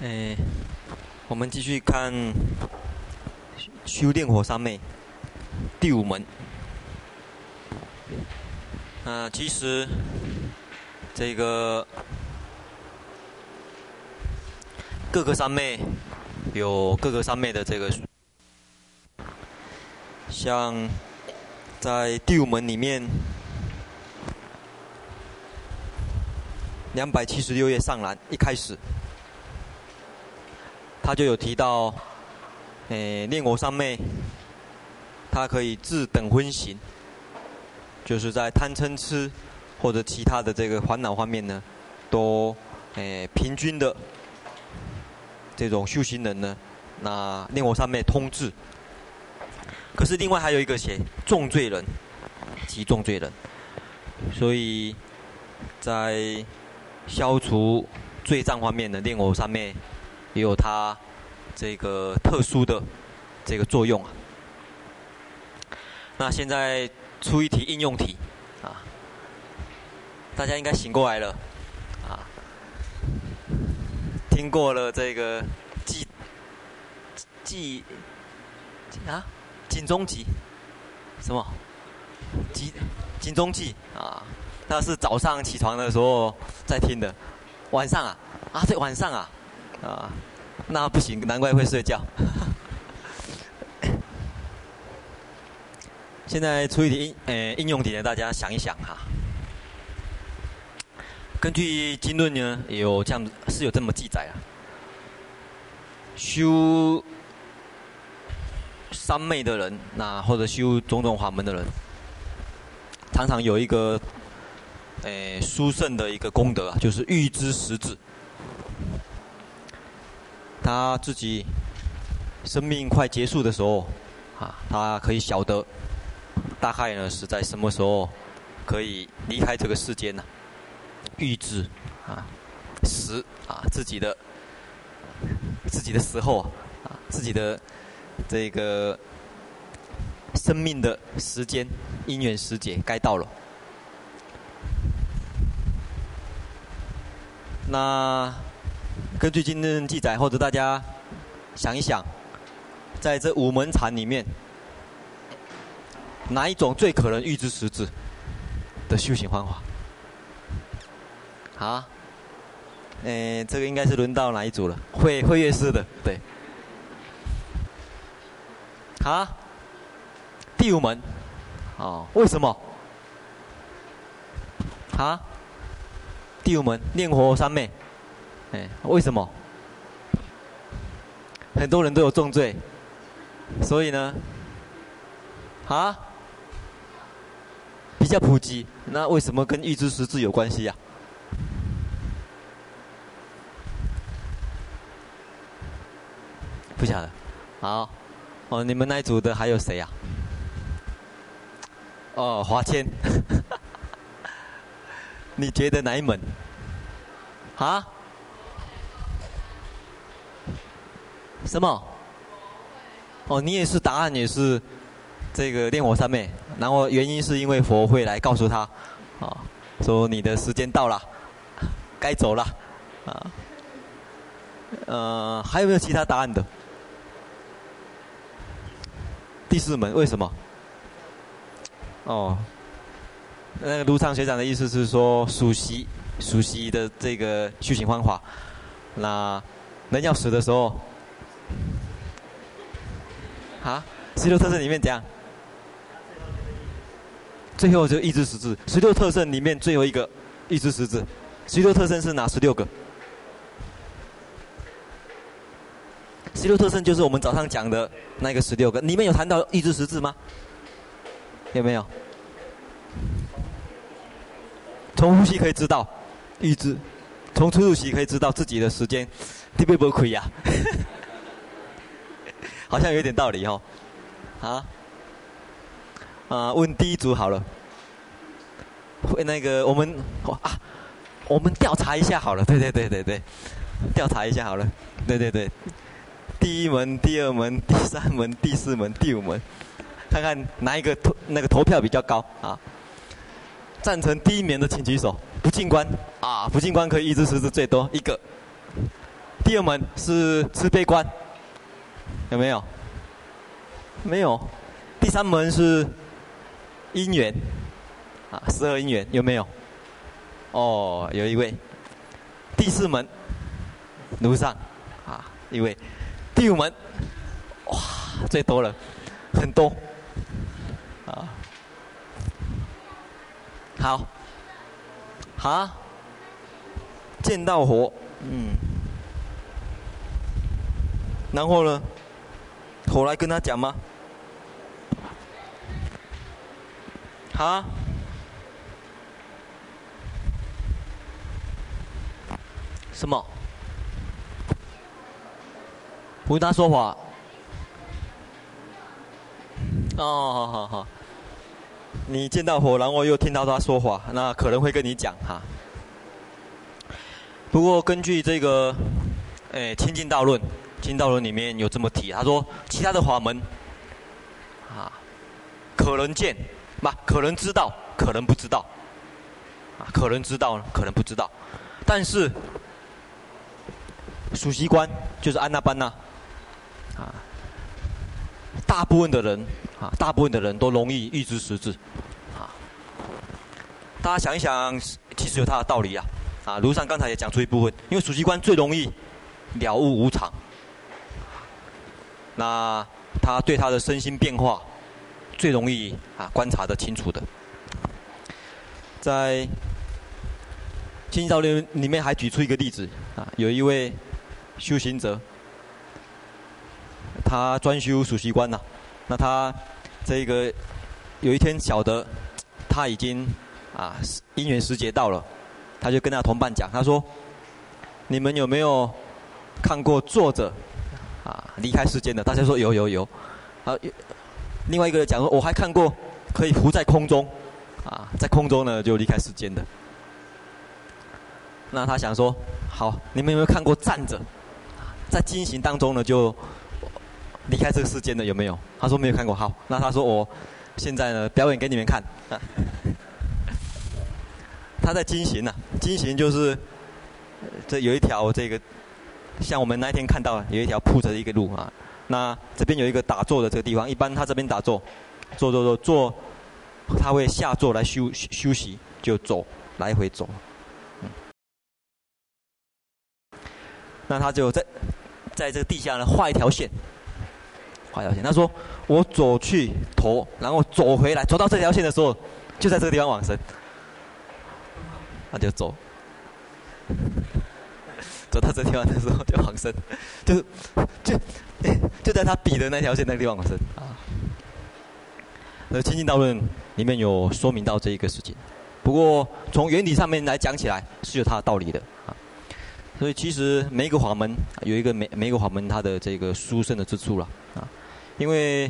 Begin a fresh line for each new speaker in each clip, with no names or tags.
诶，我们继续看修炼火三昧第五门。啊，其实这个各个三昧有各个三昧的这个，像在第五门里面，两百七十六页上栏一开始。他就有提到，诶，炼火三昧，它可以自等昏行，就是在贪嗔痴或者其他的这个烦恼方面呢，都诶平均的这种修行人呢，那炼火三昧通治。可是另外还有一个写重罪人及重罪人，所以在消除罪障方面的炼火三昧。也有它这个特殊的这个作用啊。那现在出一题应用题啊，大家应该醒过来了啊，听过了这个计计啊，警钟记什么？警警钟记啊，那是早上起床的时候在听的，晚上啊啊对晚上啊。啊，那不行，难怪会睡觉。现在出一题应呃应用题呢，大家想一想哈。根据经论呢，有这样是有这么记载啊。修三昧的人，那或者修种种法门的人，常常有一个诶殊胜的一个功德啊，就是预知时至。他自己生命快结束的时候，啊，他可以晓得大概呢是在什么时候可以离开这个世间呢？预知啊，时啊，自己的自己的时候啊，自己的这个生命的时间因缘时节该到了。那。根据今天的记载，或者大家想一想，在这五门禅里面，哪一种最可能预知时至的修行方法？啊？诶，这个应该是轮到哪一组了？会会乐师的，对。啊？第五门？哦，为什么？啊？第五门炼火三昧。哎，为什么？很多人都有重罪，所以呢，啊，比较普及。那为什么跟预知时至有关系呀？不晓得。好，哦，你们那一组的还有谁呀？哦，华谦，你觉得哪一门？啊？什么？哦，你也是答案也是这个炼火三昧，然后原因是因为佛会来告诉他，啊、说你的时间到了，该走了，啊，呃，还有没有其他答案的？第四门为什么？哦，那个卢昌学长的意思是说，熟悉熟悉的这个修行方法，那人要死的时候。啊，十六特征里面怎样？最后就预知时至。十六特征里面最后一个预知时至。十六特征是哪十六个？十六特征就是我们早上讲的那个十六个。里面有谈到预知时至吗？有没有？从呼吸可以知道预知，从出入息可以知道自己的时间，会不会不亏呀？好像有点道理哦，啊，啊，问第一组好了，会那个我们啊，我们调查一下好了，对对对对对，调查一下好了，对对对，第一门、第二门、第三门、第四门、第五门，看看哪一个投那个投票比较高啊？赞成第一名的请举手，不进关。啊，不进关可以预知时至最多一个，第二门是慈悲观，有没有？没有。第三门是姻缘，啊，十二姻缘有没有？哦，有一位。第四门，炉上，啊，一位。第五门，哇，最多了，很多，啊，好，好，见到火，嗯，然后呢，我来跟他讲吗？好，什么？不跟他说话。哦，好好好。你见到火，然后又听到他说话，那可能会跟你讲哈。不过根据这个，诶，《清净道论》，《清净道论》里面有这么提，他说其他的法门，啊，可能见，不，可能知道，可能不知道，啊，可能知道，可能不知道，但是，数息观就是安那班那。啊，大部分的人啊，大部分的人都容易预知实质，啊，大家想一想，其实有它的道理啊。啊，卢上刚才也讲出一部分，因为数息观最容易了悟无常，那他对他的身心变化最容易啊观察的清楚的。在《清净道论》里面还举出一个例子啊，有一位修行者。他专修数息观呐，那他这个有一天晓得他已经啊因缘时节到了，他就跟他同伴讲，他说：“你们有没有看过坐着离开世间的？”大家说有有有。啊，另外一个人讲说：“我还看过可以浮在空中啊，在空中呢就离开世间的。”那他想说：“好，你们有没有看过站着，在经行当中呢就？”离开这个世间的有没有？他说没有看过。好，那他说我现在呢表演给你们看。他在经行呢、啊，经行就是这有一条这个，像我们那一天看到有一条铺着的一个路啊。那这边有一个打坐的这个地方，一般他这边打坐，坐坐坐坐，他会下坐来休休息，就走来回走。那他就在在这个地下呢画一条线。画一条线，他说：“我走去头，然后走回来，走到这条线的时候，就在这个地方往生。”他就走，走到这地方的时候就往生，就是就就在他比的那条线那个地方往生啊。那《清净道论》里面有说明到这一个事情，不过从原理上面来讲起来是有它的道理的啊。所以其实每一个法门有一个每每一个法门它的这个殊胜的之处了啊。因为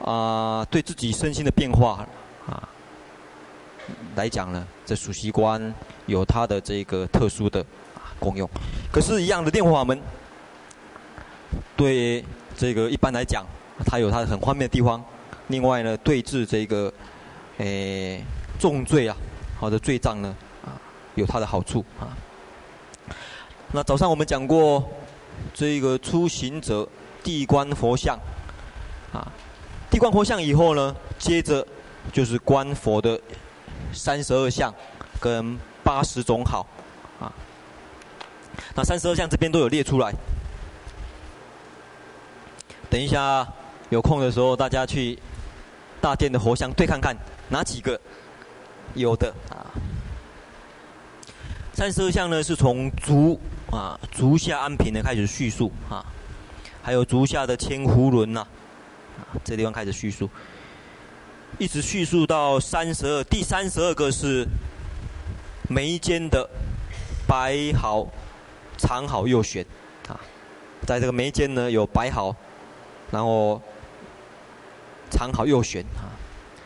啊、呃，对自己身心的变化啊来讲呢，这数息观有它的这个特殊的功用。可是，一样的电佛法门，对这个一般来讲，它有它的很方便的地方。另外呢，对治这个诶重罪啊，或者罪障呢啊，有它的好处啊。那早上我们讲过，这个初行者地观佛像。啊，地观佛像以后呢，接着就是观佛的三十二相跟八十种好，那三十二项这边都有列出来。等一下有空的时候，大家去大殿的佛像对看看，哪几个有的啊？三十二项呢，是从足啊足下安平的开始叙述啊，还有足下的千壶轮呐。这地方开始叙述，一直叙述到三十二，第三十二个是眉间的白毫长好又悬啊，在这个眉间呢有白毫，然后长好又悬啊，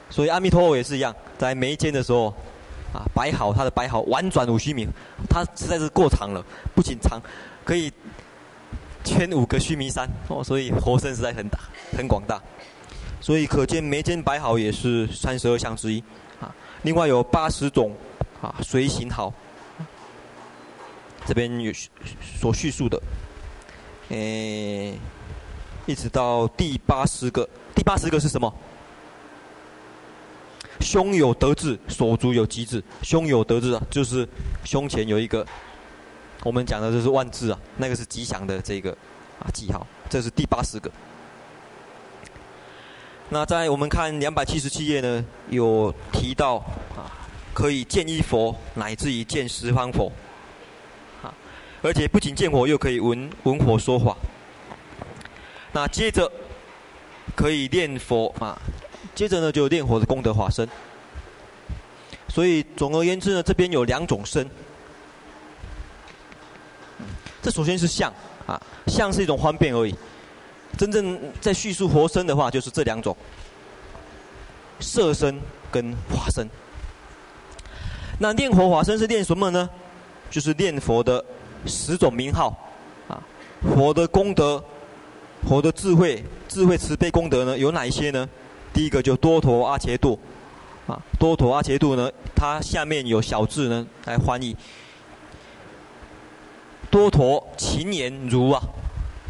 所以阿弥陀佛也是一样，在眉间的时候啊，白毫他的白毫婉转五须弥，他实在是过长了，不仅长，可以圈五个须弥山哦，所以佛身实在很大很广大。所以可见眉间白好也是三十二相之一，啊，另外有八十种啊随行好，这边有所叙述的诶，一直到第八十个，第八十个是什么？胸有德志，手足有吉志。胸有德志啊，就是胸前有一个，我们讲的就是万字啊，那个是吉祥的这个啊记号，这是第八十个。那在我们看两百七十七页呢，有提到啊，可以见一佛，乃至于见十方佛，而且不仅见佛，又可以闻闻佛说法。那接着可以念佛啊。接着呢，就念佛的功德化身。所以总而言之呢，这边有两种身。这首先是相啊，相是一种方便而已。真正在叙述佛身的话，就是这两种：色身跟化身。那念佛法身是念什么呢？就是念佛的十种名号啊，佛的功德、佛的智慧、智慧慈悲功德呢，有哪一些呢？第一个就多陀阿伽度，啊，多陀阿伽度呢，它下面有小字呢来翻译。多陀勤言如啊，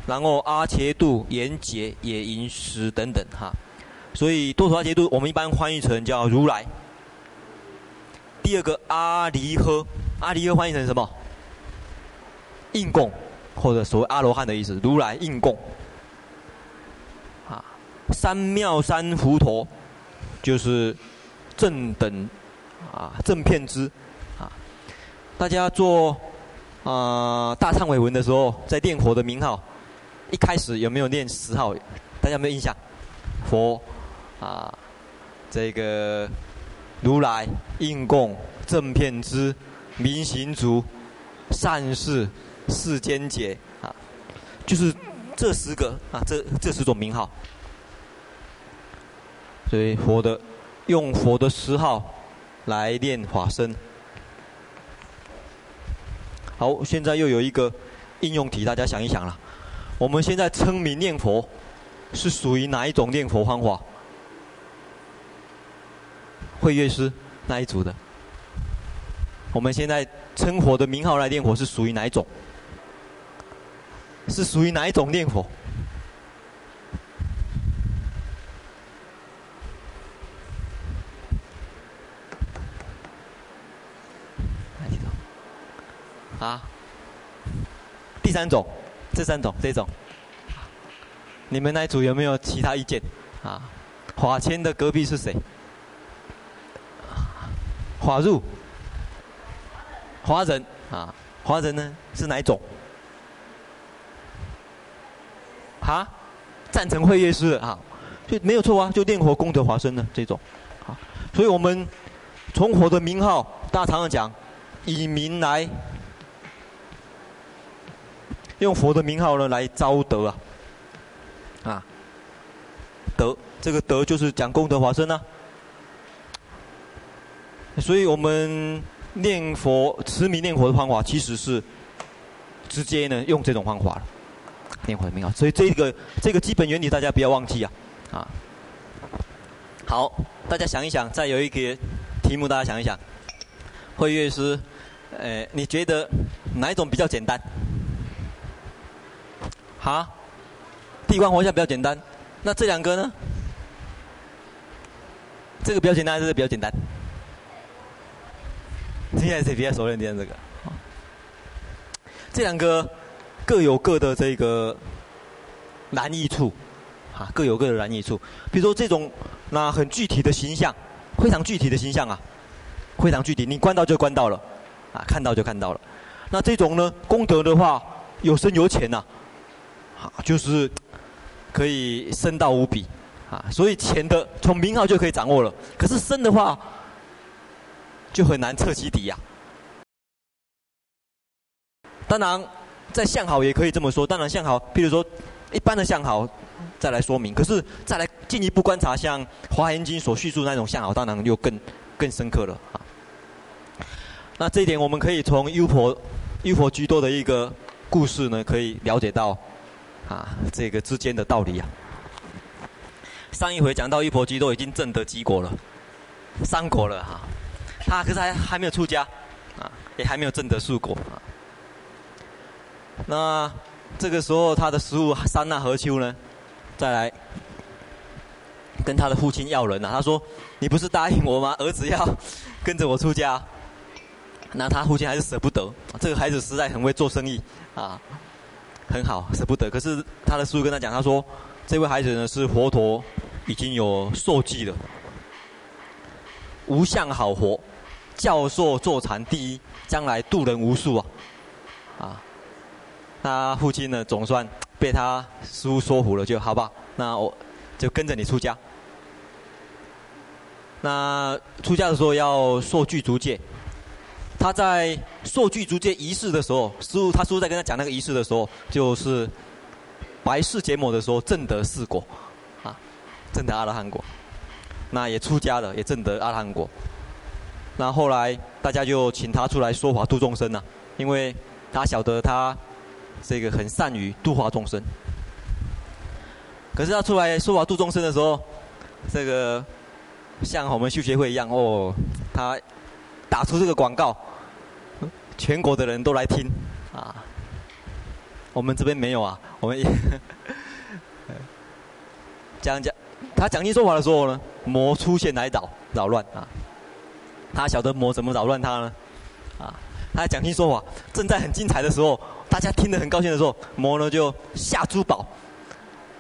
然后阿伽度言解也银石等等哈，所以多陀阿切度我们一般翻译成叫如来。第二个阿离诃，阿离诃翻译成什么？应供或者所谓阿罗汉的意思，如来应供。啊三藐三菩提，就是正等啊正遍知啊。大家做啊、大忏悔文的时候，在念佛的名号，一开始有没有念十号？大家有没有印象？佛啊，这个如来应供正遍知明行足善逝世间解啊，就是这十个啊，这这十种名号。所以佛的用佛的十号来念法身。好，现在又有一个应用题，大家想一想了。我们现在称名念佛是属于哪一种念佛方法？慧月师那一组的。我们现在称佛的名号来念佛是属于哪一种？是属于哪一种念佛？啊，第三种，这三种，这种，你们那一组有没有其他意见？啊，华谦的隔壁是谁？华入，华人啊，华人呢是哪一种？啊，赞成慧乐师啊，就没有错啊，就念佛功德华生的这种，啊，所以我们从佛的名号，大常常讲，以名来。用佛的名号呢来招德啊，啊，德这个德就是讲功德华生啊，所以我们念佛持名念佛的方法其实是直接呢用这种方法了，念佛的名号，所以这个这个基本原理大家不要忘记啊，啊，好，大家想一想，再有一个题目大家想一想，慧乐师，呃，你觉得哪一种比较简单？好，地光活像比较简单，那这两个呢？这个比较简单还是比较简单？现在谁比较熟练点这个？这两个各有各的这个难易处，啊，各有各的难易处。比如说这种那很具体的形象，非常具体的形象啊，非常具体，你观到就观到了，啊，看到就看到了。那这种呢，功德的话有深有浅呐。啊，就是可以深到无比啊，所以浅的从名号就可以掌握了。可是深的话，就很难测其底呀。当然，在相好也可以这么说。当然，相好，譬如说一般的相好，再来说明。可是再来进一步观察，像《华严经》所叙述的那种相好，当然又更更深刻了啊。那这一点，我们可以从优婆优婆居多的一个故事呢，可以了解到。啊，这个之间的道理啊。上一回讲到，优婆居都已经证得几果了，三果了哈。他可是还还没有出家，啊，也还没有证得数果啊。那这个时候他的师傅三那何丘呢，再来跟他的父亲要人了、他说：“你不是答应我吗？儿子要跟着我出家。”那他父亲还是舍不得。这个孩子实在很会做生意啊，很好，舍不得。可是他的师傅跟他讲，他说：“这位孩子呢是佛陀已经有授记了，无相好活，教授坐禅第一，将来度人无数啊！”啊，他父亲呢总算被他师父说服了，就好吧，那我就跟着你出家。那出家的时候要受具足戒。他在受具足戒仪式的时候，师父他师父在跟他讲那个仪式的时候，就是白世结魔的时候正得四果，啊，正得阿拉汉果。那也出家了，也正得阿拉汉果。那后来大家就请他出来说法度众生呐，因为他晓得他这个很善于度化众生。可是他出来说法度众生的时候，这个像我们修学会一样哦，他打出这个广告。全国的人都来听，啊，我们这边没有啊，我们也 讲讲，他讲经说法的时候呢，魔出现来扰扰乱啊，他晓得魔怎么扰乱他呢？啊，他讲经说法正在很精彩的时候，大家听得很高兴的时候，魔呢就下珠宝，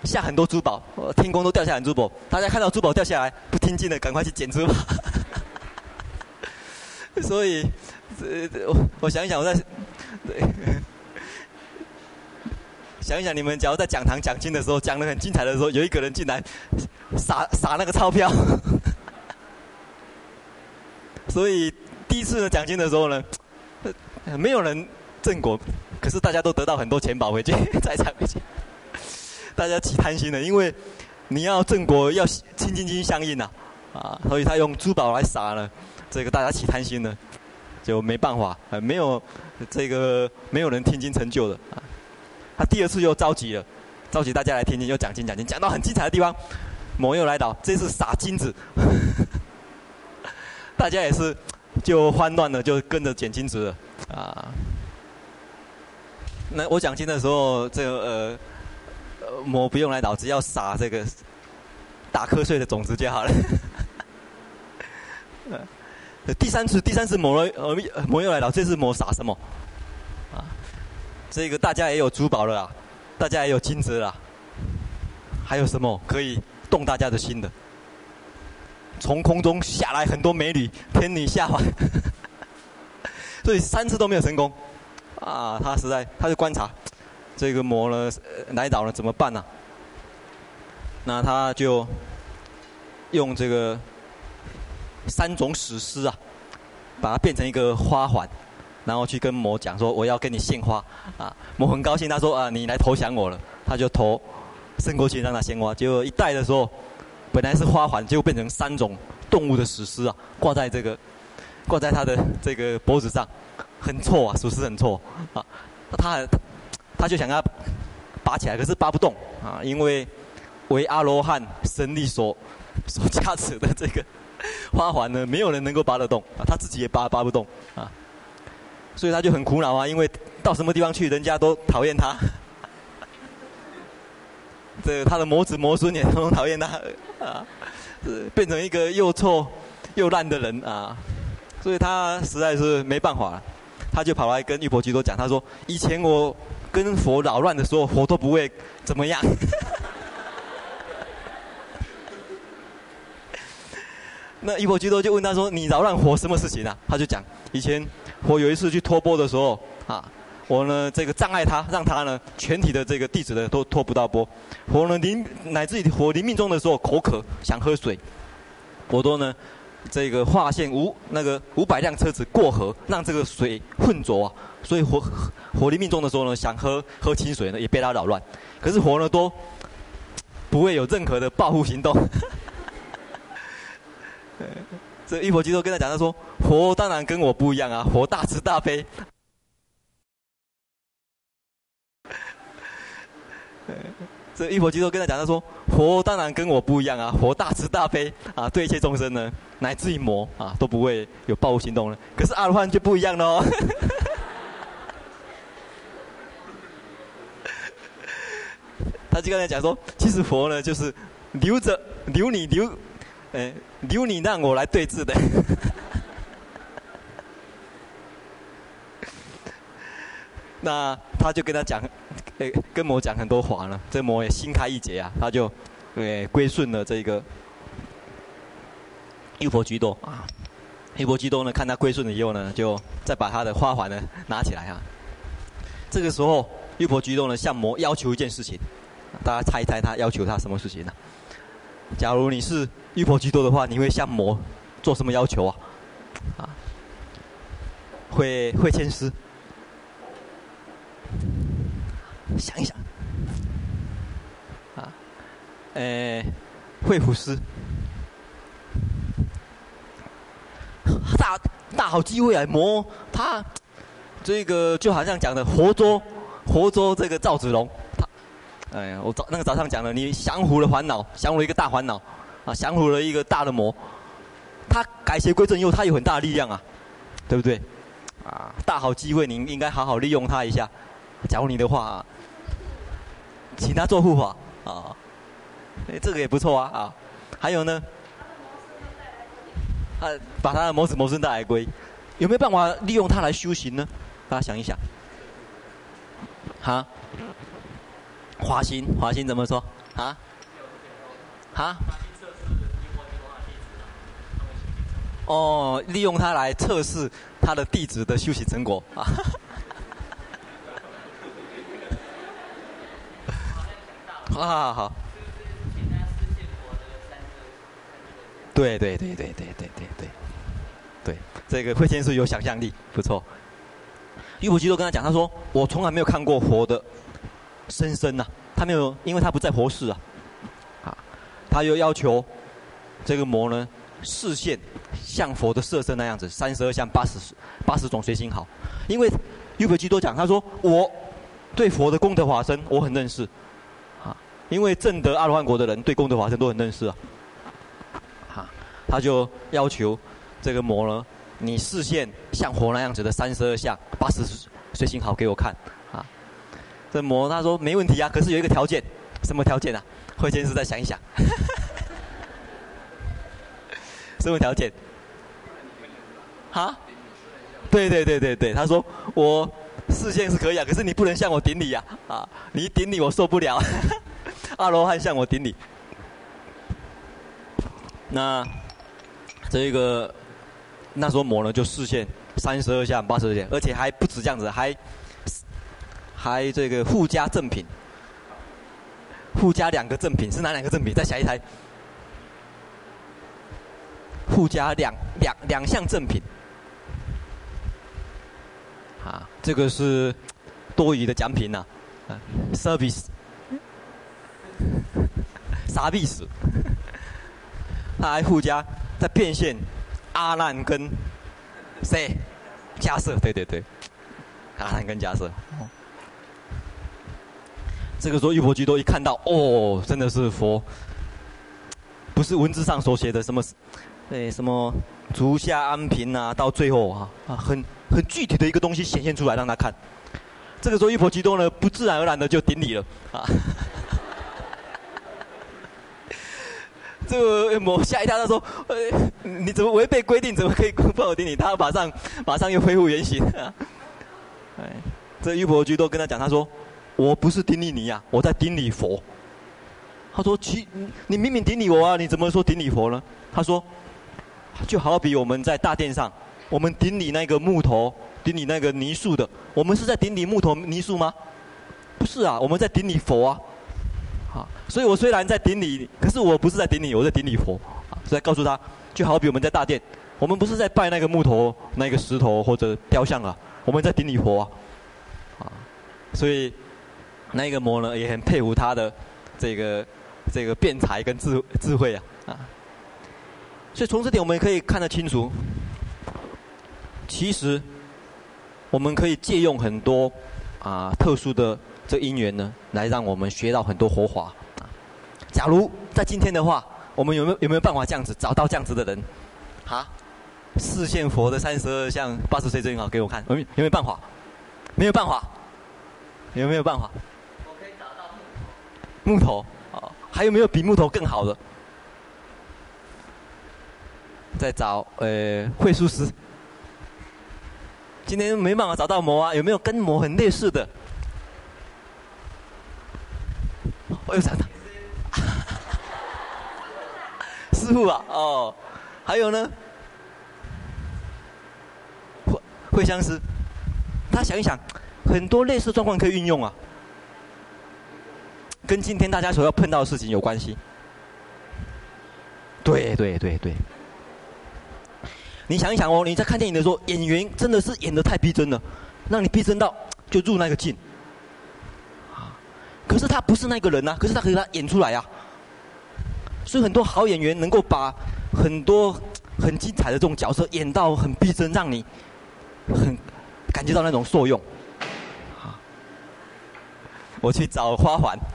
下很多珠宝，天空都掉下来珠宝，大家看到珠宝掉下来，不听经的赶快去捡珠宝，所以。我我想一想，我在想一想，你们假如在讲堂讲经的时候，讲得很精彩的时候，有一个人进来撒撒那个钞票，所以第一次的讲经的时候呢，没有人正果，可是大家都得到很多钱宝回去，财产回去，大家起贪心了，因为你要正果要清净心相应呐，啊，所以他用珠宝来撒呢，这个大家起贪心了。就没办法，呃，没有这个没有人听经成就的啊。他第二次又召集了，召集大家来听经，又讲经讲经，讲到很精彩的地方，魔又来到，这次撒金子，大家也是就慌乱了，就跟着捡金子了啊。那我讲经的时候，这个呃，魔不用来导，只要撒这个打瞌睡的种子就好了。第三次，第三次魔了，呃，魔又来了。这次魔撒什么？啊，这个大家也有珠宝了啊，大家也有金子了，还有什么可以动大家的心的？从空中下来很多美女，天女下凡，所以三次都没有成功。啊，他实在，他就观察这个魔呢，来到了怎么办呢？那他就用这个。三种史诗啊，把它变成一个花环，然后去跟魔讲说：“我要跟你献花。”啊，魔很高兴，他说：“啊，你来投降我了。”他就投伸过去让他献花。结果一戴的时候，本来是花环，结果变成三种动物的史诗啊，挂在这个挂在他的这个脖子上，很错啊，属实很错啊。他他就想要拔起来，可是拔不动啊，因为为阿罗汉神力所所加持的这个。花环呢，没有人能够拔得动啊，他自己也拔拔不动啊，所以他就很苦恼啊，因为到什么地方去，人家都讨厌他，这他的魔子魔孙也都讨厌他 啊，变成一个又臭又烂的人啊，所以他实在是没办法了，他就跑来跟玉婆居多讲，他说：以前我跟佛扰乱的时候，佛都不会怎么样。那玉婆居多就问他说：“你扰乱佛什么事情啊？”他就讲：“以前佛有一次去托钵的时候啊，我呢这个障碍他，让他呢全体的这个弟子呢都拖不到波。我呢临乃至于佛临命中的时候口渴想喝水，我都呢这个化现五那个五百辆车子过河，让这个水混浊啊。所以佛佛临命中的时候呢想喝喝清水呢也被他扰乱，可是佛呢都不会有任何的报复行动。”这玉佛居多跟他讲，他说：“佛当然跟我不一样啊，佛大慈大悲。” 这玉婆居多跟他讲，他说：“佛当然跟我不一样啊，佛大慈大悲啊，对一切众生呢，乃至于魔啊，都不会有报复行动了。可是阿罗汉就不一样喽。他就跟他讲说，其实佛呢就是留着留你留，呃，留你让我来对峙的。那他就跟他讲，哎，跟魔讲很多话了。这魔也心开意解啊，他就，对，归顺了这个玉婆居多啊。玉婆居多呢，看他归顺了以后呢，就再把他的花环呢拿起来啊。这个时候，玉婆居多呢向魔要求一件事情，大家猜一猜他要求他什么事情呢？假如你是玉婆居多的话，你会向魔做什么要求啊？啊，会会签诗。想一想，啊，呃，惠普斯，大大好机会啊！魔他这个就好像讲的活捉活捉这个赵子龙，他，哎呀，我早那个早上讲了，你降服了烦恼，降服了一个大烦恼，啊，降服了一个大的魔，他改邪归正以后，他有很大的力量啊，对不对？啊，大好机会，你应该好好利用他一下。假如你的话。请他做护法啊，这个也不错啊啊，还有呢，他，把他的魔子魔孙带来归，有没有办法利用他来修行呢？大家想一想，哈，华心华心怎么说？啊？啊？哦，利用他来测试他的弟子的修行成果。啊。好好好。对对对对对对对对，对，这个慧谦是有想象力，不错。优婆居多跟他讲，他说：“我从来没有看过活的生生呐，他没有，因为他不在佛世啊。”啊，他又要求这个魔呢，视线像佛的色身那样子，三十二相八十八十种随心好。因为优婆居多讲，他说：“我对佛的功德法身，我很认识。”因为正德阿罗汉国的人对功德法身都很认识啊，哈，他就要求这个魔呢，你视线像佛那样子的三十二相八十随行好给我看啊。这魔他说没问题啊，可是有一个条件，什么条件啊？慧先生再想一想，什么条件？哈？对对对对对，他说我视线是可以啊，可是你不能向我顶礼呀，啊，你一顶礼我受不了。阿罗汉向我顶礼。那这个那时候魔呢就示现三十二相八十二相，而且还不止这样子，还还这个附加赠品，附加两个赠品是哪两个赠品？再下一台，附加两两两项赠品。啊，这个是多余的奖品呐，啊，service。啥意思？他还附加在变现阿难跟谁？迦瑟，对对对，阿难跟迦叶。这个时候，玉婆居多一看到，哦，真的是佛，不是文字上所写的什么，对，什么足下安贫啊，到最后啊啊，很很具体的一个东西显现出来让他看。这个时候，玉婆居多呢，不自然而然的就顶礼了啊。这个魔吓一跳，他说：“呃，你怎么违背规定？怎么可以不我顶礼？”他马上马上又恢复原形。哎，这玉婆居都跟他讲，他说：“我不是顶礼你呀，我在顶礼佛。”他说：“其你明明顶礼我啊，你怎么说顶礼佛呢？”他说：“就好比我们在大殿上，我们顶礼那个木头，顶礼那个泥塑的，我们是在顶礼木头泥塑吗？不是啊，我们在顶礼佛啊。”啊所以我虽然在顶礼，可是我不是在顶礼，我在顶礼佛。啊，在告诉他，就好比我们在大殿，我们不是在拜那个木头、那个石头或者雕像啊，我们在顶礼佛啊。啊，所以那个魔呢也很佩服他的这个这个辩才跟智智慧啊啊。所以从这点我们可以看得清楚，其实我们可以借用很多啊特殊的这因缘呢，来让我们学到很多佛法。假如在今天的话，我们有没有有没有办法这样子找到这样子的人？哈，四现佛的三十二相八十岁最好给我看，有没有没有办法？没有办法，有没有办法？我可以找到木头。木头啊，还有没有比木头更好的？再找呃会术师。今天没办法找到魔啊，有没有跟魔很类似的？我又想到，师傅啊，哦，还有呢，会会相师，他想一想，很多类似状况可以运用啊，跟今天大家所要碰到的事情有关系。对对对对，你想一想哦，你在看电影的时候，演员真的是演的太逼真了，让你逼真到就入那个境。可是他不是那个人呐、啊，可是他可以他演出来呀、啊。所以很多好演员能够把很多很精彩的这种角色演到很逼真，让你很感觉到那种受用。我去找花环。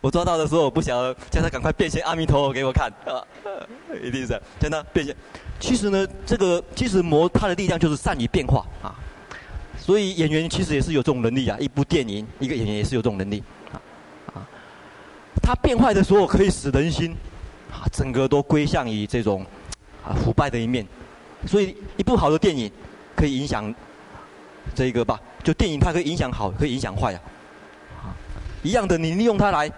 我抓到的时候，我不想叫他赶快变现阿弥陀佛给我看啊，一定是真的变现。其实呢，这个其实魔他的力量就是善于变化啊。所以演员其实也是有这种能力啊！一部电影，一个演员也是有这种能力，啊啊！他变坏的时候可以使人心，啊，整个都归向于这种啊腐败的一面。所以一部好的电影可以影响这个吧？就电影它可以影响好，可以影响坏啊！一样的，你利用它来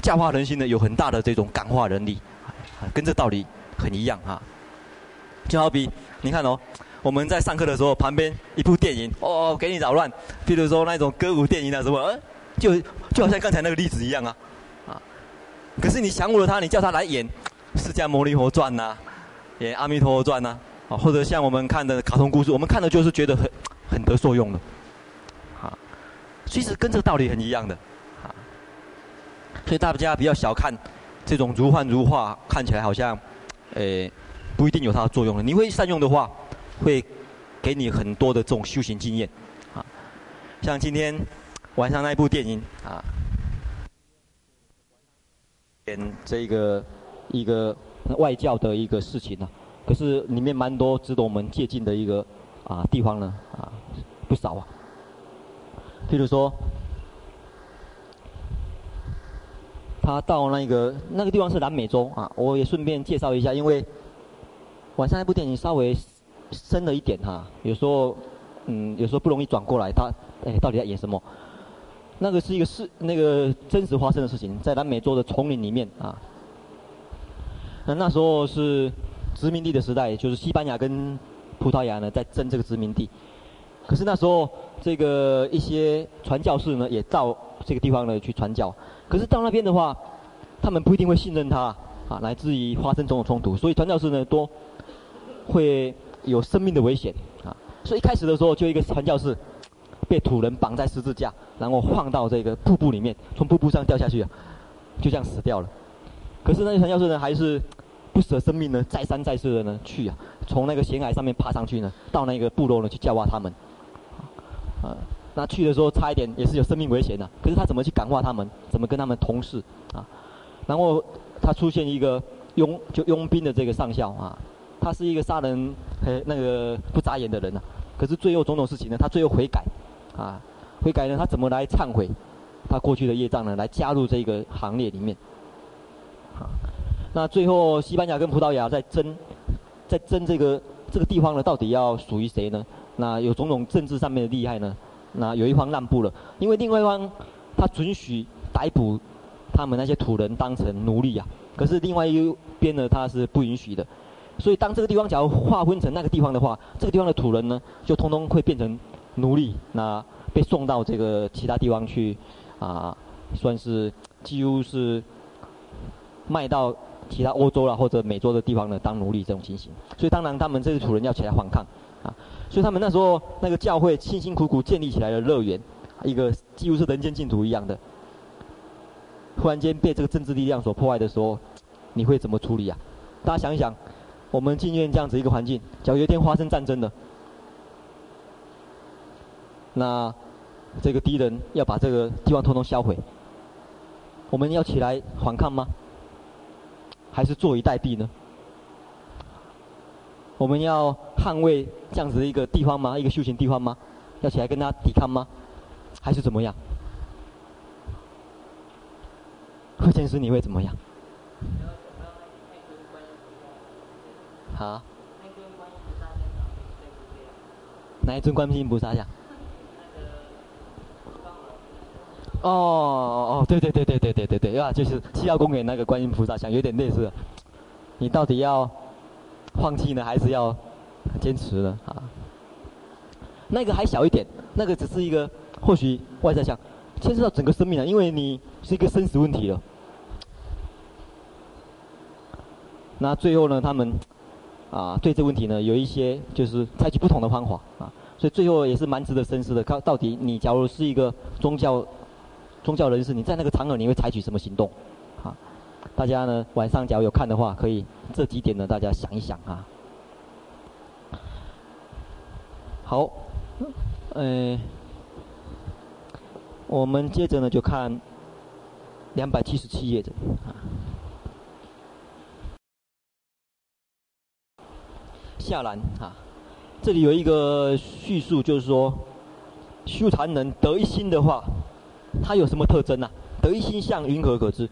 教化人心的，有很大的这种感化能力，跟这道理很一样啊。就好比你看哦。我们在上课的时候，旁边一部电影哦，给你扰乱。比如说那种歌舞电影啊什么，呃，就就好像刚才那个例子一样啊，啊。可是你降服了他，你叫他来演《释迦牟尼佛传》呐，演《阿弥陀佛传》呐，啊，或者像我们看的卡通故事，我们看的就是觉得很很得受用的，啊。其实跟这个道理很一样的，啊。所以大家不要小看这种如幻如化，看起来好像，诶，不一定有它的作用的。你会善用的话。会给你很多的这种修行经验，啊，像今天晚上那部电影啊，演这个一个外教的一个事情呢，可是里面蛮多值得我们借鉴的一个啊地方呢，啊不少啊。譬如说，他到那个那个地方是南美洲啊，我也顺便介绍一下，因为晚上那部电影稍微。深了一点哈，有时候，嗯，有时候不容易转过来。他，哎，到底在演什么？那个是一个事，那个真实发生的事情，在南美洲的丛林里面啊。那那时候是殖民地的时代，就是西班牙跟葡萄牙呢在争这个殖民地。可是那时候，这个一些传教士呢也到这个地方呢去传教。可是到那边的话，他们不一定会信任他啊，来自于发生种种冲突。所以传教士呢多会。有生命的危险啊！所以一开始的时候，就一个传教士被土人绑在十字架，然后放到这个瀑布里面，从瀑布上掉下去啊，就这样死掉了。可是那个传教士呢，还是不舍生命呢，再三再四的呢去啊，从那个悬崖上面爬上去呢，到那个部落呢去教化他们。啊，那去的时候差一点也是有生命危险的，可是他怎么去感化他们？怎么跟他们同事啊？然后他出现一个佣就佣兵的这个上校啊。他是一个杀人很那个不眨眼的人呐、啊，可是最后种种事情呢，他最后悔改，啊，悔改呢，他怎么来忏悔他过去的业障呢？来加入这个行列里面，啊，那最后西班牙跟葡萄牙在争，在争这个这个地方呢，到底要属于谁呢？那有种种政治上面的厉害呢？那有一方让步了，因为另外一方他准许逮捕他们那些土人当成奴隶啊，可是另外一边呢，他是不允许的。所以，当这个地方假如划分成那个地方的话，这个地方的土人呢，就通通会变成奴隶，那被送到这个其他地方去，啊，算是几乎是卖到其他欧洲啦或者美洲的地方呢当奴隶这种情形。所以，当然他们这些土人要起来反抗，啊，所以他们那时候那个教会辛辛苦苦建立起来的乐园，一个几乎是人间净土一样的，忽然间被这个政治力量所破坏的时候，你会怎么处理啊？大家想一想。我们进院这样子一个环境，假如有一天发生战争了，那这个敌人要把这个地方统统销毁，我们要起来反抗吗？还是坐以待毙呢？我们要捍卫这样子的一个地方吗？一个修行地方吗？要起来跟他抵抗吗？还是怎么样？会先师你会怎么样？好。哪一尊观世音菩萨像？哦哦，对对对对对对对对，啊，就是七号公园那个观音菩萨像，有点类似。你到底要放弃呢，还是要坚持呢？啊，那个还小一点，那个只是一个或许外在像，牵涉到整个生命了，因为你是一个生死问题了。那最后呢，他们啊，对这个问题呢，有一些就是采取不同的方法啊，所以最后也是蛮值得深思的。看到底你假如是一个宗教宗教人士，你在那个场合你会采取什么行动？啊，大家呢晚上假如有看的话，可以这几点呢大家想一想啊。好，呃，我们接着呢就看两百七十七页的啊。下栏啊，这里有一个叙述，就是说，修禅人得一心的话，他有什么特征呢、啊？得一心相，云何可知？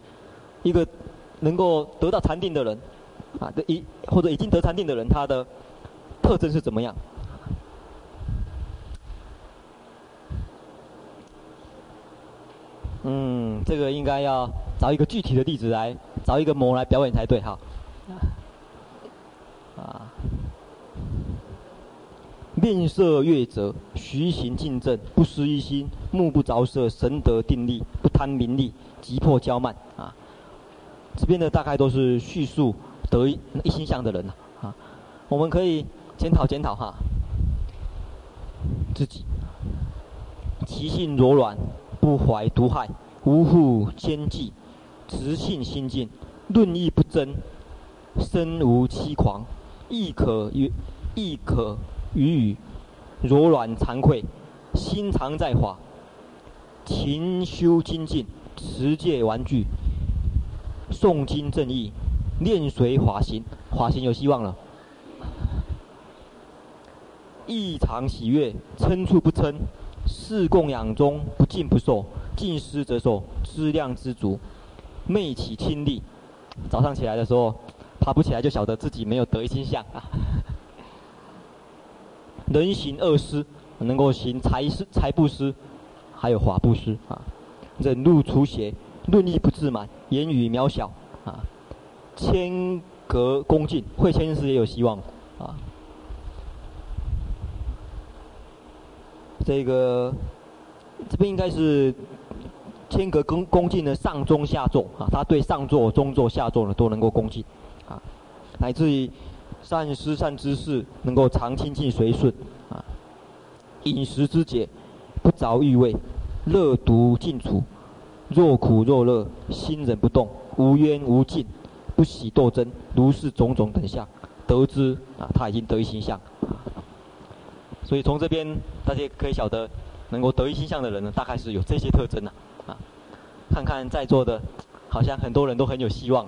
一个能够得到禅定的人，啊，的一或者已经得禅定的人，他的特征是怎么样？嗯，这个应该要找一个具体的例子来，找一个模来表演才对哈。啊。面色悦泽，徐行进正，不失一心，目不着色，神得定力，不贪名利，急迫骄慢啊。这边的大概都是叙述得一心相的人啊。我们可以检讨检讨哈，自己，其性柔软，不怀毒害，无护奸计，直信心静，论义不争，身无欺狂，亦可曰亦可。语语柔软惭愧，心常在法，勤修精进，持戒顽具，诵经正义，念随法行，法行有希望了。异常喜悦，嗔处不嗔，事供养中不尽不受，尽失则受，知量知足，昧起亲力。早上起来的时候，爬不起来就晓得自己没有得一心相啊。能行二施，能够行财施、财布施，还有法布施啊。忍怒除邪，论议不自满，言语渺小啊。谦格恭敬，会谦师也有希望啊。这个这边应该是谦格恭恭敬的上中下座啊，他对上座、中座、下座呢都能够恭敬啊，乃至于。善思善知识，能够常亲近随顺，啊，饮食之节，不着欲味，乐独静处，若苦若乐，心忍不动，无冤无尽，不喜斗争，如是种种等相，得知啊，他已经得一心相。所以从这边大家可以晓得，能够得一心相的人呢，大概是有这些特征呢，啊，看看在座的，好像很多人都很有希望。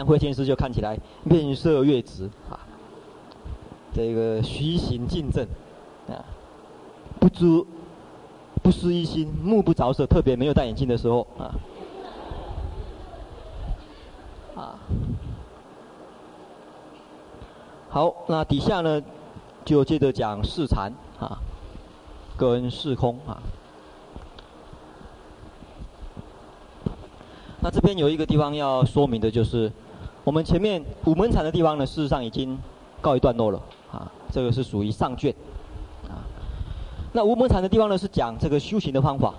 像慧天师就看起来面色越直啊，这个徐行进正啊，不知不失一心，目不着色，特别没有戴眼镜的时候啊啊。好，那底下呢，就接着讲释禅啊，跟释空啊。那这边有一个地方要说明的，就是我们前面五门禅的地方呢，事实上已经告一段落了啊。这个是属于上卷啊。那无门禅的地方呢，是讲这个修行的方法，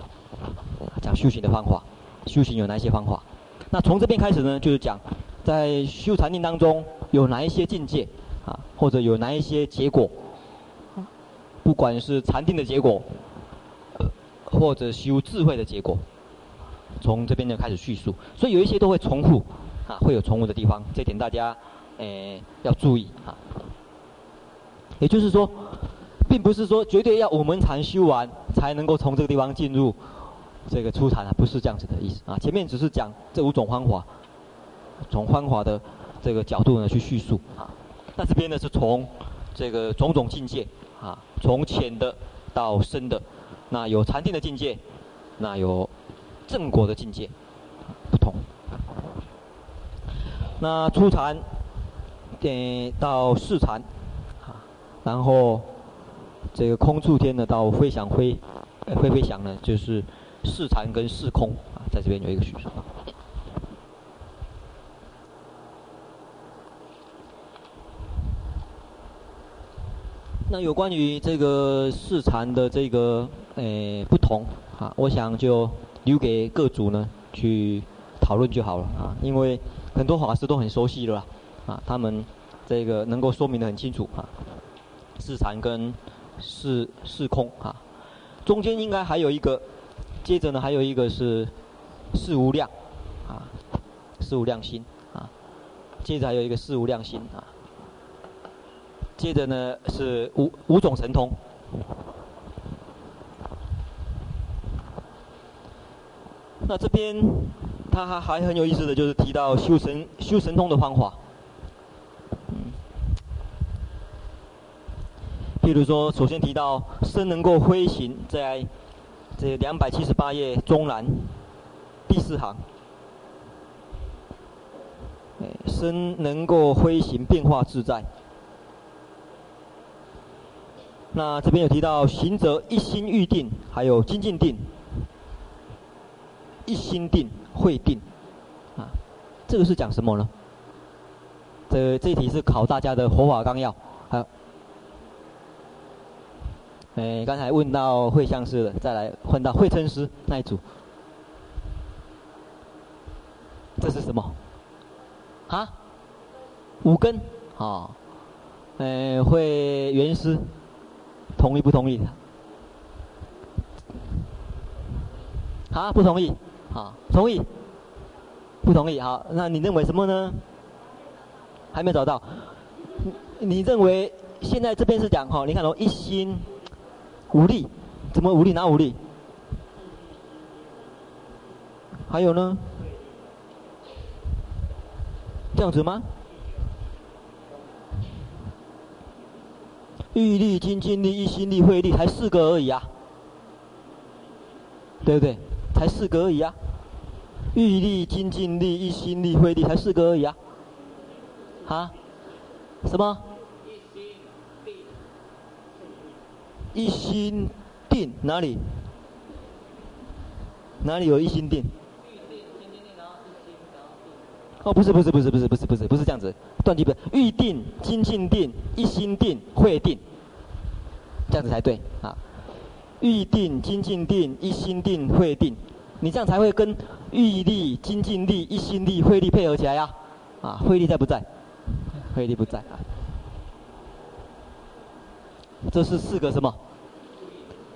讲修行的方法，修行有哪些方法？那从这边开始呢，就是讲在修禅定当中有哪一些境界啊，或者有哪一些结果，不管是禅定的结果，或者修智慧的结果。从这边就开始叙述，所以有一些都会重复，啊，会有重复的地方，这点大家，诶要注意啊。也就是说，并不是说绝对要五门禅修完才能够从这个地方进入这个初禅啊，不是这样子的意思啊。前面只是讲这五种方法，从方法的这个角度呢去叙述啊。那这边呢是从这个种种境界啊，从浅的到深的，那有禅定的境界，那有正果的境界，不同。那初禅，点到四禅，啊，然后这个空处天呢到飞翔飞，飞飞翔呢就是四禅跟四空啊，在这边有一个叙述。那有关于这个四禅的这个诶不同啊，我想就留给各组呢去讨论就好了啊，因为很多法师都很熟悉了啊，他们这个能够说明得很清楚啊，四禅跟四四空啊，中间应该还有一个，接着呢还有一个是四无量啊，四无量心啊，接着还有一个四无量心啊。接着呢是五五种神通，那这边他还还很有意思的就是提到修神修神通的方法，嗯，譬如说首先提到身能够飞行，在这两百七十八页中栏第四行，身能够飞行变化自在。那这边有提到行者一心欲定，还有精进定，一心定。会定，啊，这个是讲什么呢？这这一题是考大家的佛法纲要，好，哎，刚才问到会相师的，再来问到会称师那一组，这是什么？啊？五根，啊，哎，会缘师。同意不同意？啊，不同意。好，同意。不同意。好，那你认为什么呢？还没找到。你认为现在这边是讲哈？你看哦，一心无力，怎么无力？哪无力？还有呢？这样子吗？欲力、精进力、一心力、慧力，才四个而已啊，对不对？才四个而已啊。欲力、精进力、一心力、慧力，才四个而已啊。啊？什么？一心定哪里？哪里有一心定？哦，不是不是不是不是不是不是不是这样子，断句不是，欲定、精进定、一心定、慧定，这样子才对啊。欲定、精进定、一心定、慧定，你这样才会跟欲力、精进力、一心力、慧力配合起来呀。啊，慧力在不在？慧力不在啊。这是四个什么？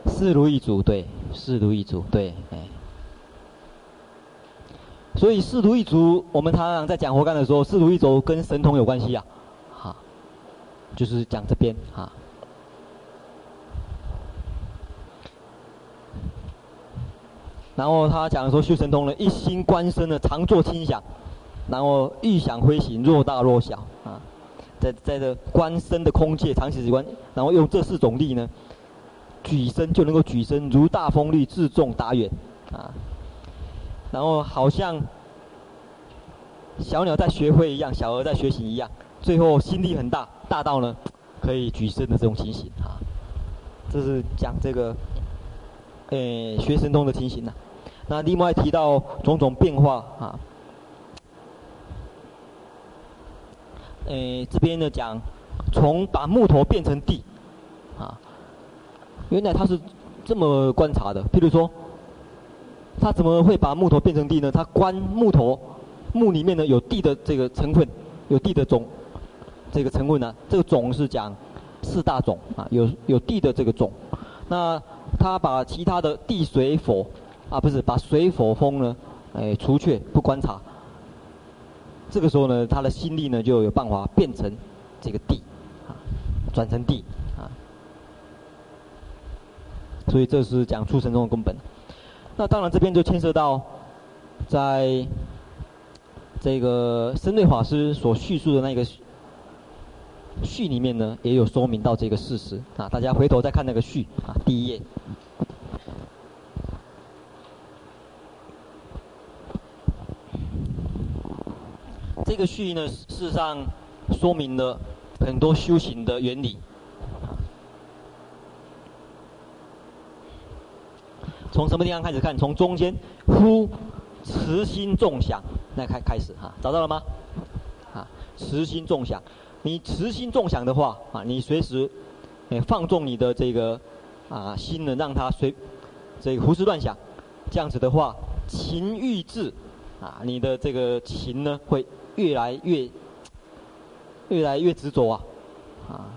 四如意足，对，四如意足，对，哎。所以四如意足，我们常常在讲活干的时候，四如意足跟神通有关系呀，哈，就是讲这边哈。然后他讲说修神通呢，一心观身呢，常作轻想，然后欲想飞行，若大若小啊，在在这观身的空界长期观，然后用这四种力呢，举身就能够举身如大风力，自重达远啊。然后好像小鸟在学会一样，小鹅在学习一样，最后心力很大，大到呢可以举身的这种情形啊。这是讲这个，诶，学神通的情形呐。那另外提到种种变化啊，诶，这边呢讲从把木头变成地，啊，原来他是这么观察的，譬如说。他怎么会把木头变成地呢？他观木头，木里面呢有地的这个成分，有地的种，这个成分呢，这个种是讲四大种啊，有有地的这个种。那他把其他的地水火啊，不是把水火风呢，哎除却不观察。这个时候呢，他的心力呢就有办法变成这个地，啊，转成地啊。所以这是讲出神中的根本。那当然，这边就牵涉到，在这个深瑞法师所叙述的那个序里面呢也有说明到这个事实啊，大家回头再看那个序啊，第一页。这个序呢，事实上说明了很多修行的原理。从什么地方开始看？从中间，呼慈心重想，那开开始哈，找到了吗？啊，慈心重想，你慈心重想的话啊，你随时，放纵你的这个啊心呢，让它随这个胡思乱想，这样子的话，情欲志啊，你的这个情呢会。越来越，越来越执着啊，啊，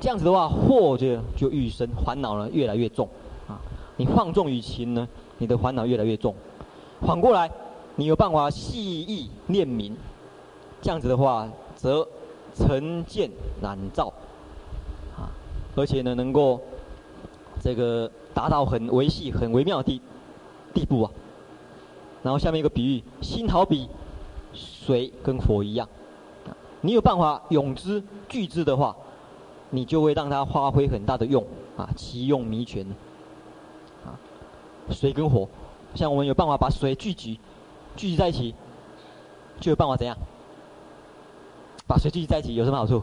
这样子的话，祸就就愈深，烦恼呢越来越重，啊，你放纵于情呢，你的烦恼越来越重。反过来，你有办法细意念明，这样子的话，则成见染造，啊，而且呢，能够这个达到很微细、很微妙的地地步啊。然后下面一个比喻，心好比。水跟火一样，你有办法永之聚之的话，你就会让它发挥很大的用啊，其用弥全。啊，水跟火，像我们有办法把水聚集，聚集在一起，就有办法怎样？把水聚集在一起有什么好处？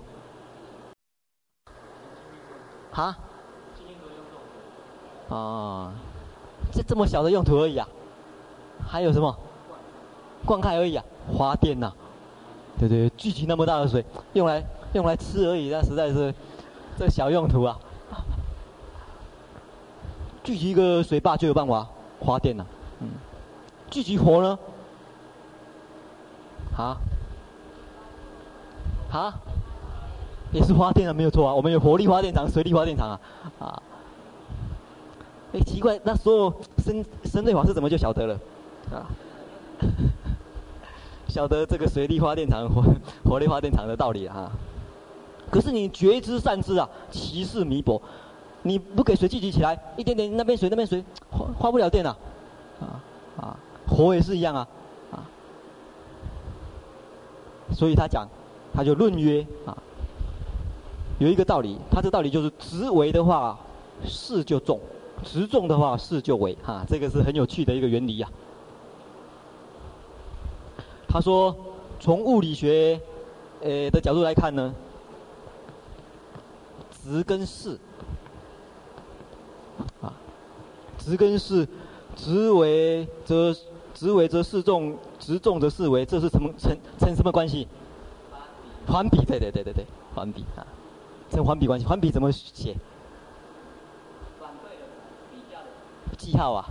啊？啊，这这么小的用途而已啊？还有什么？灌溉而已啊？花电呐、对对，聚集那么大的水，用来用来吃而已，那实在是这小用途啊。聚集一个水坝就有办法花电了，嗯，聚集火呢？啊？啊？也是花电啊，没有错啊，我们有火力发电厂、水力发电厂啊，啊。哎，奇怪，那所有生生对法师怎么就晓得了？啊？晓得这个水力发电厂、火火力发电厂的道理啊，可是你觉知善知啊，其事弥薄，你不给水聚集起来，一点点那边水那边水，发发不了电啊，啊啊，火也是一样啊，啊，所以他讲，他就论曰啊，有一个道理，他这道理就是直为的话，事就重；直重的话，事就为啊，这个是很有趣的一个原理呀、啊。他说：“从物理学，呃的角度来看呢，执跟事，啊，执跟事，执为则执为则事重，执重则事微，这是什么成成什么关系？环比，对对对对对，环比啊，成环比关系。环比怎么写？记号啊？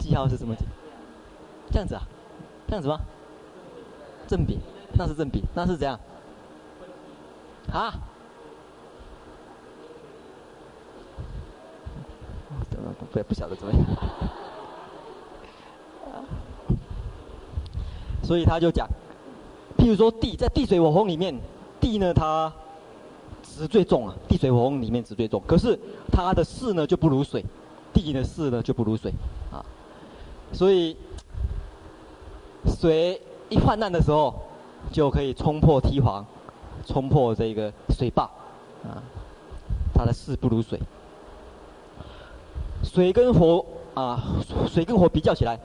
记号是什么？”这样子啊，这样子吗？正比，那是正比，那是怎样？啊？不不晓得怎么样。所以他就讲，譬如说地在地水火风里面，地呢它执最重啊，地水火风里面执最重，可是它的势呢就不如水，地的势呢就不如水啊，所以。水一泛滥的时候，就可以冲破堤防，冲破这个水坝，啊，它的势不如水。水跟火啊，水跟火比较起来，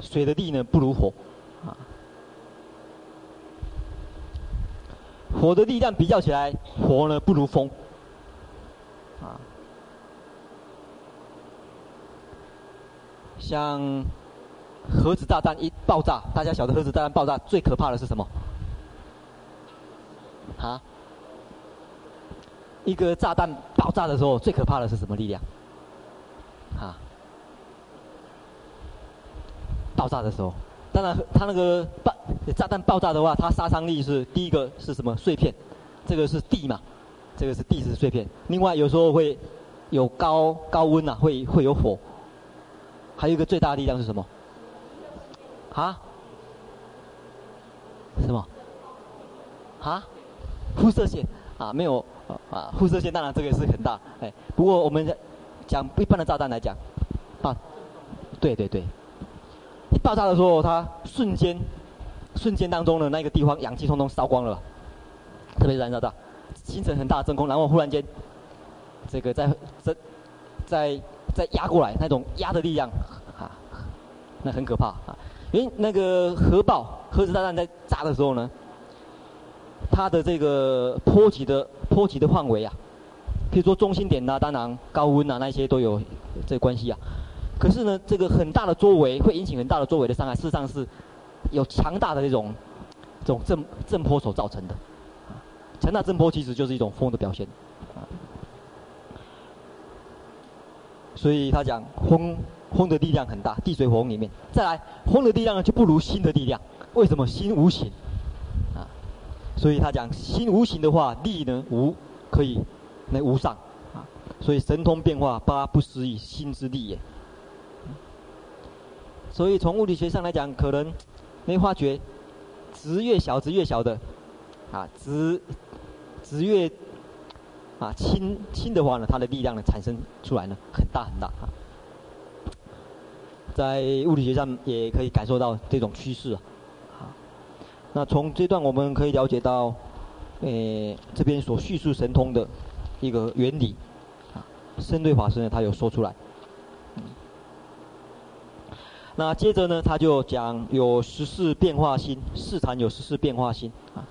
水的力呢不如火，啊，火的力量比较起来，火呢不如风，啊，像。核子炸弹一爆炸，大家晓得核子炸弹爆炸最可怕的是什么？啊？一个炸弹爆炸的时候，最可怕的是什么力量？啊？爆炸的时候，当然它那个爆炸弹爆炸的话，它杀伤力是第一个是什么？碎片，这个是地嘛？这个是地质碎片。另外有时候会有高高温呐、会会有火。还有一个最大的力量是什么？啊？什么？啊？辐射线啊？没有啊？辐射线当然这个是很大，哎，不过我们讲一般的炸弹来讲，啊，对对对，一爆炸的时候，它瞬间瞬间当中的，那个地方氧气通通烧光了，特别是燃烧到，形成很大的真空，然后忽然间，这个在在在在压过来，那种压的力量，那很可怕啊！因为那个核爆核子炸弹在炸的时候呢，它的这个波及的波及的范围啊，比如说中心点呐、当然高温啊那些都有这关系啊。可是呢，这个很大的周围会引起很大的周围的伤害，事实上是有强大的这种这种震震波所造成的。强大震波其实就是一种风的表现。所以他讲风风的力量很大，地水火风里面，再来风的力量呢就不如心的力量。为什么心无形？啊，所以他讲心无形的话，力呢无可以那无上啊。所以神通变化八不思议，心之力也。所以从物理学上来讲，可能没发觉，值越小，值越小的，啊，值值越啊轻轻的话呢，它的力量呢产生出来呢很大很大啊。在物理学上也可以感受到这种趋势啊。那从这段我们可以了解到，诶，这边所叙述神通的一个原理，啊，深对法师呢他有说出来。那接着呢，他就讲有十四变化心，四禅有十四变化心啊。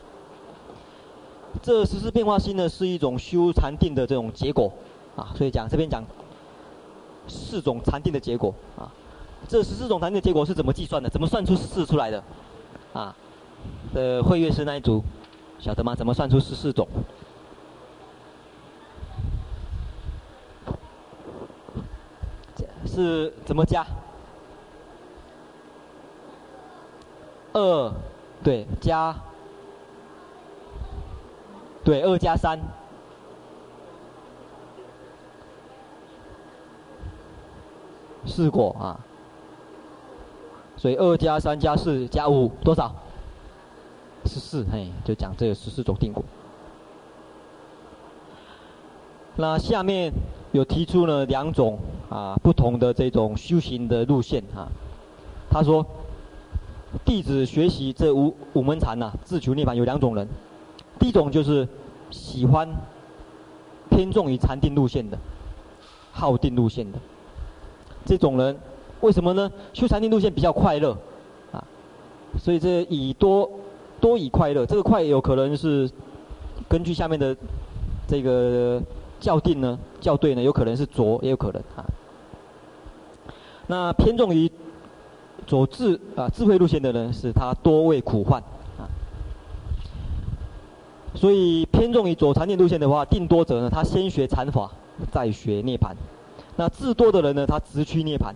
这十四变化心呢，是一种修禅定的这种结果啊。所以讲这边讲四种禅定的结果啊。这十四种禅定的结果是怎么计算的？怎么算出四出来的？啊，呃，慧月师那一组晓得吗？怎么算出十四种？是怎么加？二，对，加，对，二加三，四果啊。所以二加三加四加五多少？十四，嘿，就讲这十四种定果。那下面有提出了两种啊不同的这种修行的路线啊，他说。弟子学习这五五门禅呐，自求涅槃有两种人，第一种就是喜欢偏重于禅定路线的，好定路线的，这种人为什么呢？修禅定路线比较快乐，啊，所以这以多多以快乐，这个快有可能是根据下面的这个校定呢，校对呢，有可能是浊，也有可能啊。那偏重于。走智啊智慧路线的人，是他多畏苦患啊，所以偏重于走禅定路线的话，定多者呢，他先学禅法，再学涅槃。那智多的人呢，他直趋涅槃。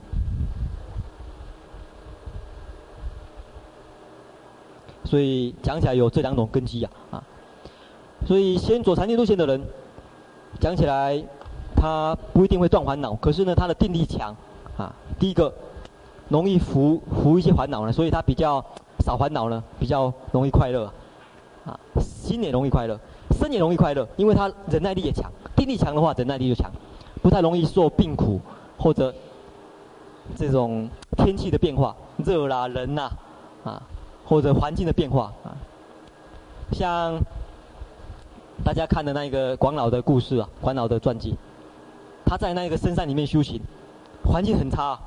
所以讲起来有这两种根基啊啊，所以先走禅定路线的人，讲起来他不一定会断烦恼，可是呢，他的定力强啊。第一个。容易服服一些烦恼呢，所以他比较少烦恼呢，比较容易快乐，啊，心也容易快乐，身也容易快乐，因为他忍耐力也强，定力强的话，忍耐力就强，不太容易受病苦或者这种天气的变化，热啦、人呐，啊，或者环境的变化啊，像大家看的那个广老的故事啊，广老的传记，他在那个深山里面修行，环境很差。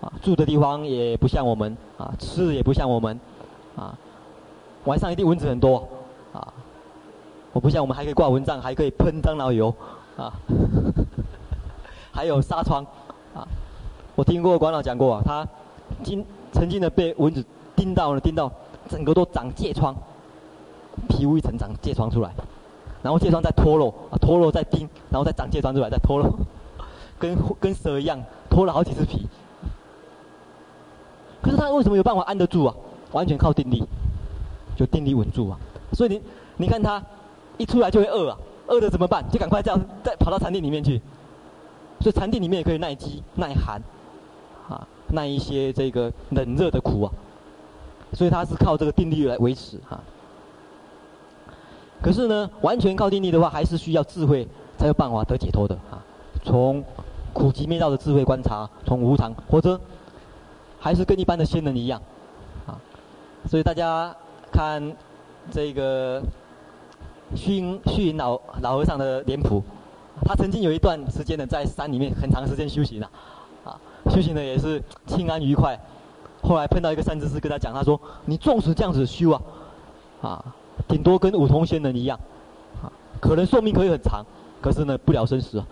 啊，住的地方也不像我们，啊，吃的也不像我们，啊，晚上一定蚊子很多，啊，我不像我们还可以挂蚊帐，还可以喷樟脑油，啊，还有纱窗，啊，我听过广老讲过啊，他经曾经的被蚊子叮到了，叮到整个都长疥疮，皮肤一层长疥疮出来，然后疥疮再脱落，啊，脱落再叮，然后再长疥疮出来，再脱落，跟跟蛇一样脱了好几次皮。可是他为什么有办法安得住啊？完全靠定力，就定力稳住啊。所以你你看他一出来就会饿啊，饿的怎么办？就赶快这样再跑到禅定里面去。所以禅定里面也可以耐饥、耐寒，啊，耐一些这个冷热的苦啊。所以他是靠这个定力来维持哈、啊。可是呢，完全靠定力的话，还是需要智慧才有办法得解脱的啊。从苦集灭道的智慧观察，从无常或者。还是跟一般的仙人一样，啊，所以大家看这个虚云虚云老老和尚的脸谱，他曾经有一段时间呢，在山里面很长时间修行了，啊，修行的也是清安愉快。后来碰到一个善知识跟他讲，他说：“你纵使这样子修啊，啊，顶多跟五通仙人一样，啊，可能寿命可以很长，可是呢，不了生死啊。”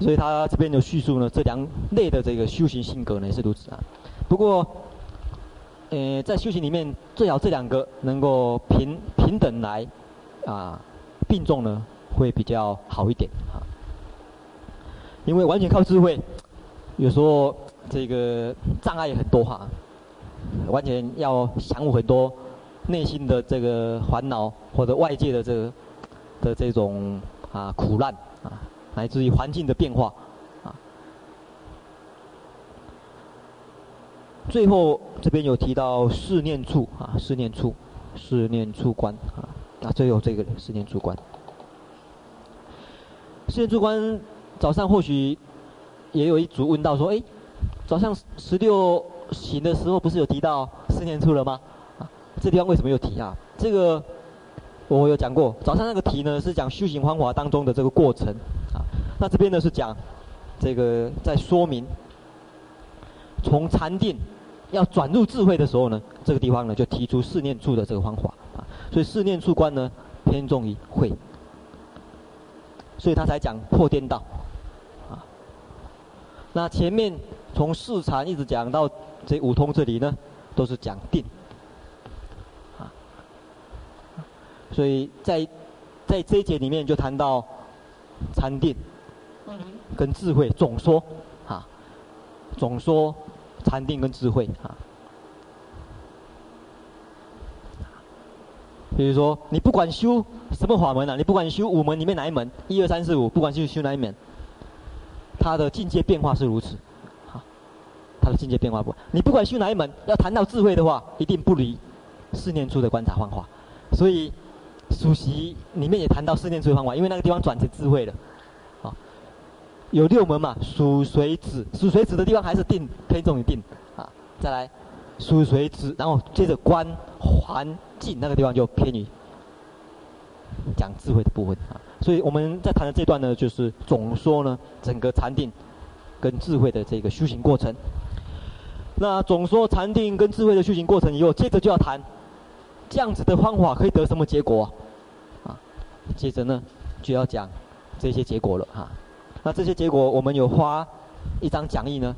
所以他这边有叙述呢，这两类的这个修行性格呢也是如此啊。不过，呃，在修行里面，最好这两个能够平平等来啊并重呢，会比较好一点啊。因为完全靠智慧，有时候这个障碍很多哈、完全要想很多内心的这个烦恼或者外界的这个的这种啊苦难啊。来自于环境的变化，啊，最后这边有提到四念处啊，四念处，四念处观啊，啊，最后这个四念处观，四念处观，早上或许也有一组问到说，哎，早上十六行的时候不是有提到四念处了吗？啊，这地方为什么有提啊？这个我有讲过，早上那个题呢是讲修行方法当中的这个过程。啊那这边呢是讲，这个在说明，从禅定要转入智慧的时候呢，这个地方呢就提出四念处的这个方法啊，所以四念处观呢偏重于慧，所以他才讲破颠倒，啊，那前面从四禅一直讲到这五通这里呢，都是讲定，啊，所以在在这一节里面就谈到禅定。跟智慧总说，啊，总说禅定跟智慧啊。比如说，你不管修什么法门啊，你不管修五门里面哪一门，一二三四五，不管修修哪一门，它的境界变化是如此，境界变化不，你不管修哪一门，要谈到智慧的话，一定不离四念处的观察方法。所以，属习里面也谈到四念处的方法，因为那个地方转成智慧了。啊有六门嘛，属水子，属水子的地方还是定，偏重于定，啊，再来，属水子，然后接着观环境那个地方就偏于讲智慧的部分啊，所以我们在谈的这段呢，就是总说呢整个禅定跟智慧的这个修行过程。那总说禅定跟智慧的修行过程以后，接着就要谈这样子的方法可以得什么结果啊？啊，接着呢就要讲这些结果了哈。那这些结果，我们有花一张讲义呢，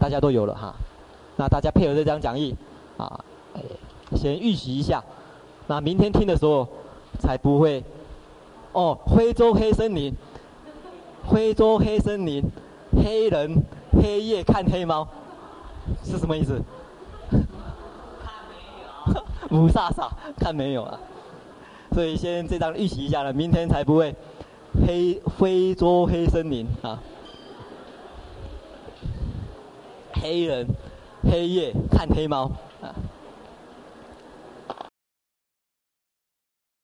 大家都有了哈。那大家配合这张讲义，啊，先预习一下。那明天听的时候，才不会。哦，非洲黑森林，非洲黑森林，黑人黑夜看黑猫，是什么意思？看没有。五煞煞，看没有啊。所以先这张预习一下了，明天才不会。黑非洲黑森林啊，黑人黑夜看黑猫啊。